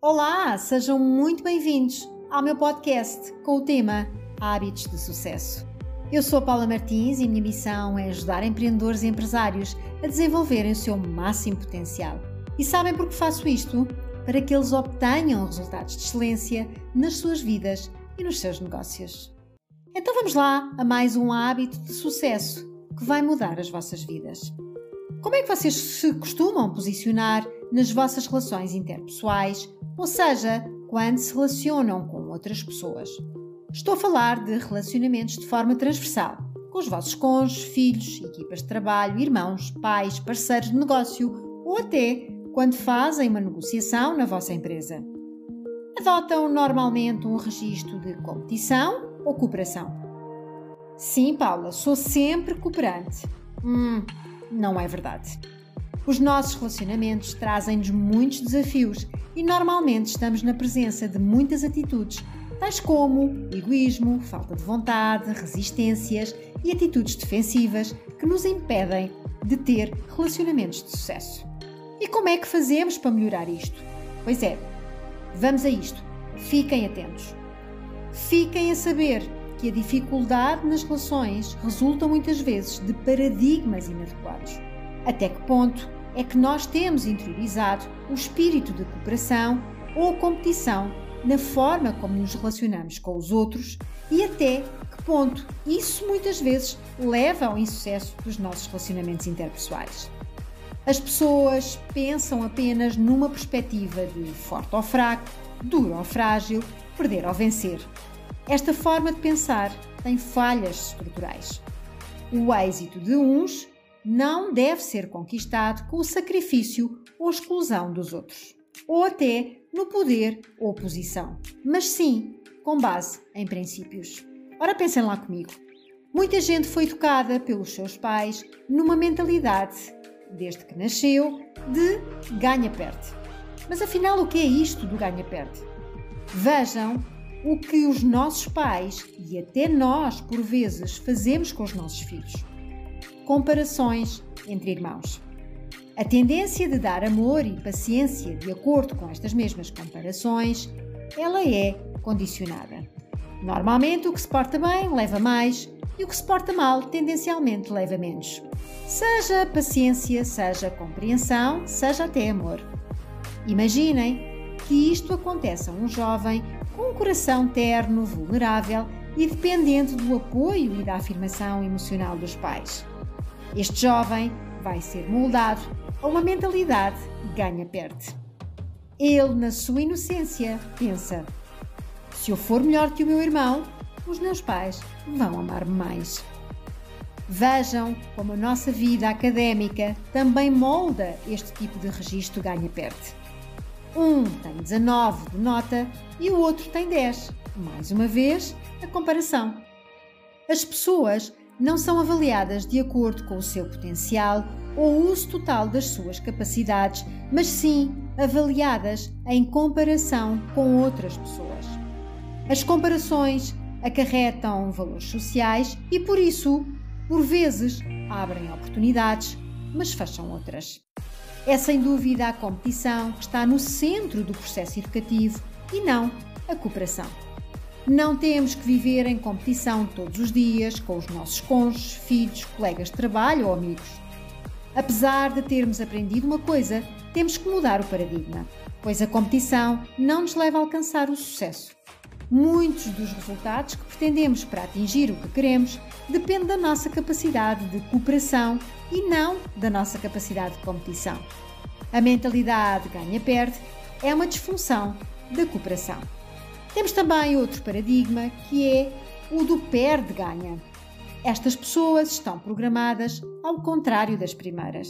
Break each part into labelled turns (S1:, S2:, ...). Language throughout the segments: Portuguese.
S1: Olá, sejam muito bem-vindos ao meu podcast com o tema Hábitos de Sucesso. Eu sou a Paula Martins e minha missão é ajudar empreendedores e empresários a desenvolverem o seu máximo potencial. E sabem por que faço isto? Para que eles obtenham resultados de excelência nas suas vidas e nos seus negócios. Então vamos lá a mais um hábito de sucesso que vai mudar as vossas vidas. Como é que vocês se costumam posicionar nas vossas relações interpessoais, ou seja, quando se relacionam com outras pessoas? Estou a falar de relacionamentos de forma transversal, com os vossos cônjuges, filhos, equipas de trabalho, irmãos, pais, parceiros de negócio ou até quando fazem uma negociação na vossa empresa. Adotam normalmente um registro de competição ou cooperação? Sim, Paula, sou sempre cooperante. Hum, não é verdade. Os nossos relacionamentos trazem-nos muitos desafios e normalmente estamos na presença de muitas atitudes, tais como egoísmo, falta de vontade, resistências e atitudes defensivas que nos impedem de ter relacionamentos de sucesso. E como é que fazemos para melhorar isto? Pois é, vamos a isto. Fiquem atentos. Fiquem a saber que a dificuldade nas relações resulta muitas vezes de paradigmas inadequados. Até que ponto é que nós temos interiorizado o espírito de cooperação ou competição na forma como nos relacionamos com os outros e até que ponto isso muitas vezes leva ao insucesso dos nossos relacionamentos interpessoais. As pessoas pensam apenas numa perspectiva de forte ou fraco, duro ou frágil, perder ou vencer. Esta forma de pensar tem falhas estruturais. O êxito de uns não deve ser conquistado com o sacrifício ou exclusão dos outros, ou até no poder ou posição, mas sim com base em princípios. Ora, pensem lá comigo. Muita gente foi educada pelos seus pais numa mentalidade, desde que nasceu, de ganha-perde. Mas afinal, o que é isto do ganha-perde? Vejam o que os nossos pais e até nós, por vezes, fazemos com os nossos filhos. Comparações entre irmãos. A tendência de dar amor e paciência de acordo com estas mesmas comparações, ela é condicionada. Normalmente, o que se porta bem leva mais e o que se porta mal tendencialmente leva menos. Seja paciência, seja compreensão, seja até amor. Imaginem que isto acontece a um jovem com um coração terno, vulnerável e dependente do apoio e da afirmação emocional dos pais. Este jovem vai ser moldado a uma mentalidade ganha-perde. Ele, na sua inocência, pensa: se eu for melhor que o meu irmão, os meus pais vão amar-me mais. Vejam como a nossa vida académica também molda este tipo de registro ganha-perde. Um tem 19 de nota e o outro tem 10. Mais uma vez, a comparação. As pessoas não são avaliadas de acordo com o seu potencial ou o uso total das suas capacidades, mas sim avaliadas em comparação com outras pessoas. As comparações acarretam valores sociais e, por isso, por vezes, abrem oportunidades, mas fecham outras. É sem dúvida a competição que está no centro do processo educativo e não a cooperação. Não temos que viver em competição todos os dias com os nossos cônjuges, filhos, colegas de trabalho ou amigos. Apesar de termos aprendido uma coisa, temos que mudar o paradigma, pois a competição não nos leva a alcançar o sucesso. Muitos dos resultados que pretendemos para atingir o que queremos dependem da nossa capacidade de cooperação e não da nossa capacidade de competição. A mentalidade ganha-perde é uma disfunção da cooperação. Temos também outro paradigma que é o do perde-ganha. Estas pessoas estão programadas ao contrário das primeiras.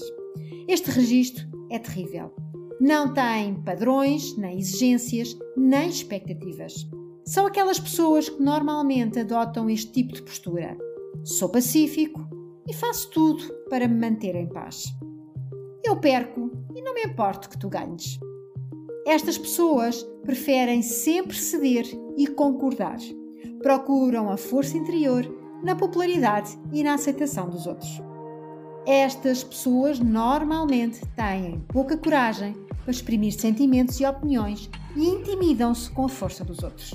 S1: Este registro é terrível. Não tem padrões, nem exigências, nem expectativas. São aquelas pessoas que normalmente adotam este tipo de postura. Sou pacífico, e faço tudo para me manter em paz. Eu perco e não me importo que tu ganhes. Estas pessoas preferem sempre ceder e concordar. Procuram a força interior na popularidade e na aceitação dos outros. Estas pessoas normalmente têm pouca coragem para exprimir sentimentos e opiniões e intimidam-se com a força dos outros.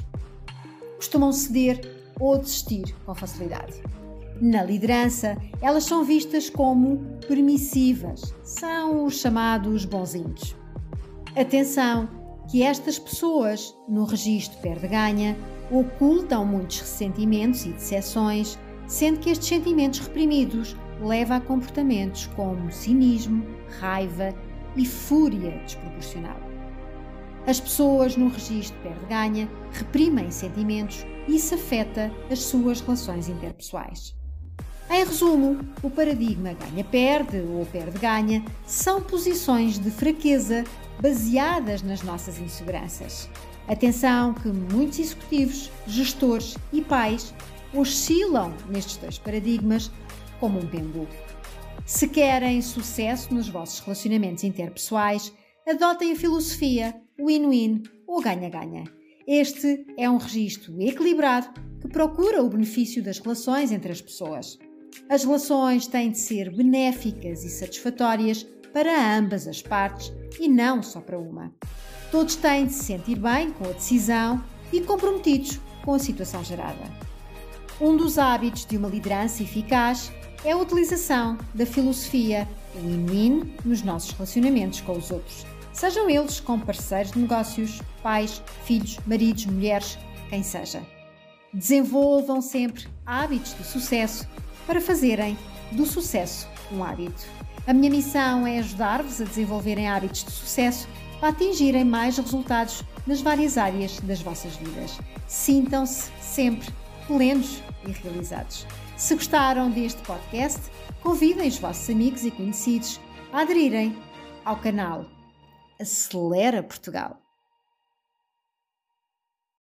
S1: Costumam ceder ou desistir com facilidade. Na liderança, elas são vistas como permissivas, são os chamados bonzinhos. Atenção, que estas pessoas, no registro perde-ganha, ocultam muitos ressentimentos e decepções, sendo que estes sentimentos reprimidos levam a comportamentos como cinismo, raiva e fúria desproporcional. As pessoas no registro perde-ganha reprimem sentimentos e isso afeta as suas relações interpessoais. Em resumo, o paradigma ganha-perde ou perde-ganha são posições de fraqueza baseadas nas nossas inseguranças. Atenção que muitos executivos, gestores e pais oscilam nestes dois paradigmas como um pêndulo. Se querem sucesso nos vossos relacionamentos interpessoais, adotem a filosofia win-win ou ganha-ganha. Este é um registro equilibrado que procura o benefício das relações entre as pessoas. As relações têm de ser benéficas e satisfatórias para ambas as partes e não só para uma. Todos têm de se sentir bem com a decisão e comprometidos com a situação gerada. Um dos hábitos de uma liderança eficaz é a utilização da filosofia win-win nos nossos relacionamentos com os outros, sejam eles com parceiros de negócios, pais, filhos, maridos, mulheres, quem seja. Desenvolvam sempre hábitos de sucesso para fazerem do sucesso um hábito. A minha missão é ajudar-vos a desenvolverem hábitos de sucesso para atingirem mais resultados nas várias áreas das vossas vidas. Sintam-se sempre plenos e realizados. Se gostaram deste podcast, convidem os vossos amigos e conhecidos a aderirem ao canal Acelera Portugal.